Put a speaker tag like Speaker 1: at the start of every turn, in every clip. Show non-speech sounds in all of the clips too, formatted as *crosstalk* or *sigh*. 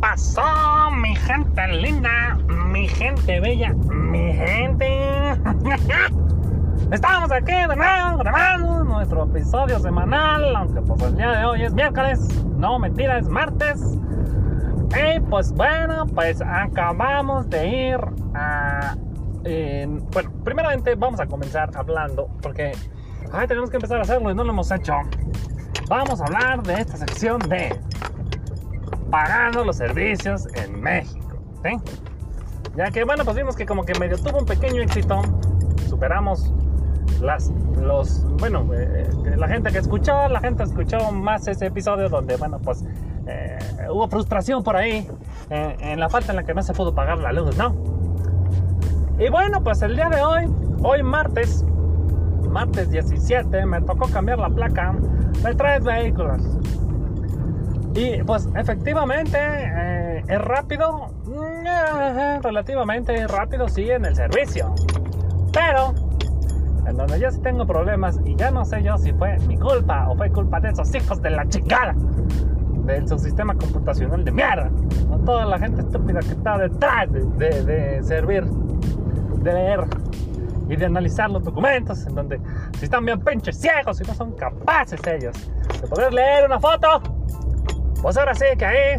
Speaker 1: pasó, mi gente linda, mi gente bella, mi gente? *laughs* Estamos aquí de nuevo grabando nuestro episodio semanal, aunque pues el día de hoy es miércoles, no mentira, es martes. Y pues bueno, pues acabamos de ir a... bueno, primeramente vamos a comenzar hablando, porque ay, tenemos que empezar a hacerlo y no lo hemos hecho. Vamos a hablar de esta sección de pagando los servicios en México. Ya que, bueno, pues vimos que como que medio tuvo un pequeño éxito. Superamos las, los, bueno, eh, la gente que escuchó, la gente escuchó más ese episodio donde, bueno, pues eh, hubo frustración por ahí eh, en la falta en la que no se pudo pagar la luz, ¿no? Y bueno, pues el día de hoy, hoy martes, martes 17, me tocó cambiar la placa de tres vehículos. Y pues efectivamente eh, es rápido, mm, relativamente rápido sí en el servicio. Pero en donde yo sí tengo problemas y ya no sé yo si fue mi culpa o fue culpa de esos hijos de la chingada del subsistema computacional de mierda. O toda la gente estúpida que está detrás de, de servir, de leer y de analizar los documentos en donde si están bien pinches ciegos y no son capaces ellos de poder leer una foto pues ahora sí que ahí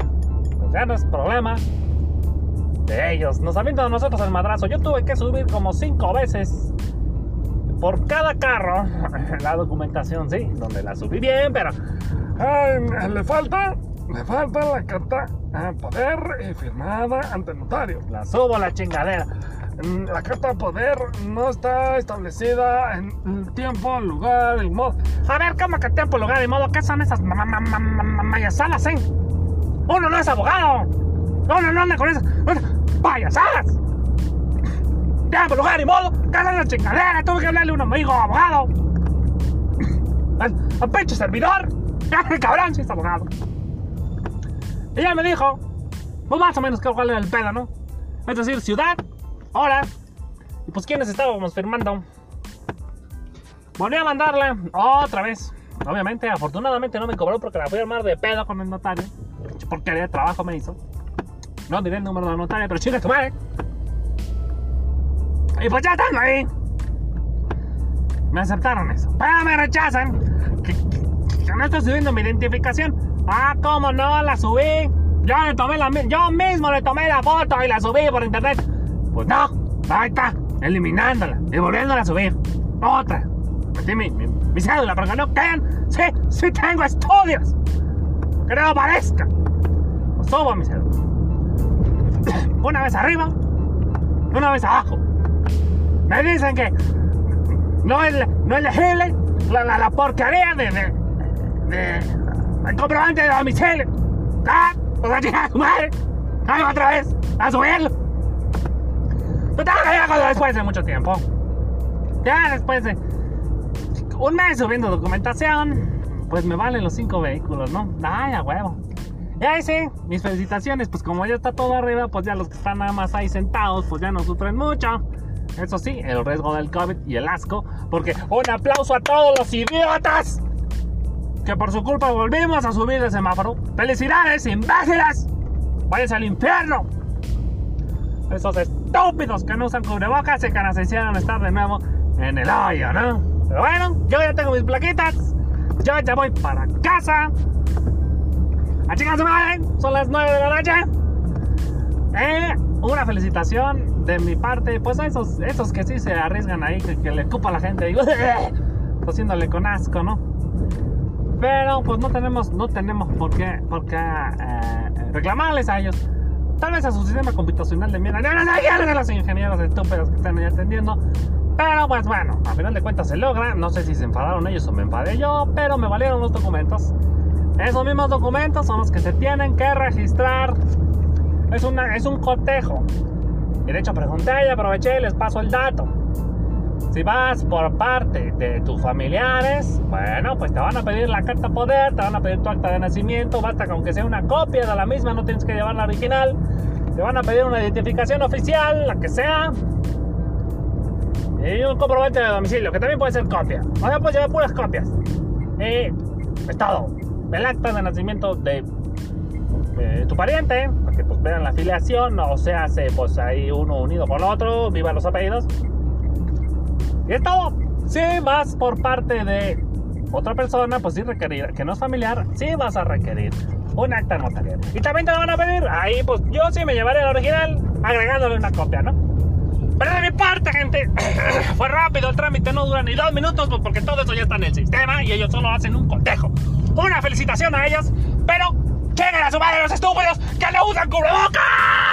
Speaker 1: pues ya no es problema de ellos. Nos avientan a nosotros el madrazo. Yo tuve que subir como cinco veces por cada carro *laughs* la documentación, sí, donde la subí bien, pero ay, le falta, le falta la carta a poder y firmada ante el notario. La subo a la chingadera. La carta de poder no está establecida en tiempo, lugar y modo. A ver, ¿cómo que tiempo, lugar y modo? ¿Qué son esas mayasadas, eh? Uno no es abogado. Uno no anda con esas payasadas. Tiempo, lugar y modo. ¿Qué son la chingadera? Tuve que hablarle a un amigo abogado. Al, pecho servidor. *laughs* Cabrón, si es abogado. Y ella me dijo, pues más o menos que cuál era el pedo, ¿no? Es decir, ciudad, Y pues quienes estábamos firmando. Volví a mandarla otra vez. Obviamente, afortunadamente no me cobró porque la fui a armar de pedo con el notario. Porque de trabajo me hizo. No diré el número de la notaria, pero chinga tu madre. Y pues ya están ahí. Me aceptaron eso. Pero me rechazan. Que, no estoy subiendo mi identificación. Ah, ¿cómo no? La subí. Yo le tomé la yo mismo le tomé la foto y la subí por internet. Pues no, ahí está, eliminándola y volviéndola a subir. Otra. Metí mi, mi, cédula para que no queden. Sí, sí tengo estudios. Que no parezca. Pues subo mi cédula. *coughs* Una vez arriba, una vez abajo. Me dicen que no es, no es legible la, la, la porquería de, de, de, el comprobante de domicilio. ¿Ah? Pues a chingar madre. Otra vez a subirlo. Ya después de mucho tiempo. Ya después de un mes subiendo documentación, pues me valen los cinco vehículos, ¿no? Ay, a huevo. Y ahí sí, mis felicitaciones, pues como ya está todo arriba, pues ya los que están nada más ahí sentados, pues ya no sufren mucho. Eso sí, el riesgo del COVID y el asco, porque un aplauso a todos los idiotas que por su culpa volvimos a subir de semáforo. ¡Felicidades, imbéciles! ¡Váyanse al infierno! Esos estúpidos que no usan cubrebocas y que nos hicieron estar de nuevo en el hoyo, ¿no? Pero bueno, yo ya tengo mis plaquitas. Yo ya voy para casa. A chicas madre, son las 9 de la noche. Eh, una felicitación de mi parte, pues a esos, esos que sí se arriesgan ahí, que, le cupa a la gente, digo, *laughs* haciéndole con asco, ¿no? Pero pues no tenemos, no tenemos por qué, por qué eh, reclamarles a ellos Tal vez a su sistema computacional de mierda. No, no, no, no, los ingenieros estúpidos que están ahí atendiendo. Pero pues bueno, a final de cuentas se logra. No sé si se enfadaron ellos o me enfadé yo, pero me valieron los documentos. Esos mismos documentos son los que se tienen que registrar. Es, una, es un cotejo. Y de hecho pregunté y aproveché y les paso el dato. Si vas por parte de tus familiares, bueno, pues te van a pedir la carta poder, te van a pedir tu acta de nacimiento, basta con que sea una copia de la misma, no tienes que llevar la original. Te van a pedir una identificación oficial, la que sea. Y un comprobante de domicilio, que también puede ser copia. O sea, puedes llevar puras copias. Y es todo. El acta de nacimiento de eh, tu pariente, para que pues vean la afiliación, o sea, se, pues ahí uno unido con otro, viva los apellidos. Y es todo. Si vas por parte de otra persona, pues sí requerir, que no es familiar, sí vas a requerir un acta notarial. Y también te lo van a pedir, ahí pues yo sí me llevaré el original agregándole una copia, ¿no? Pero de mi parte, gente, *clears throat* fue rápido el trámite, no dura ni dos minutos, pues porque todo eso ya está en el sistema y ellos solo hacen un cotejo. Una felicitación a ellos, pero lleguen a su madre los estúpidos que no usan cubrebocas.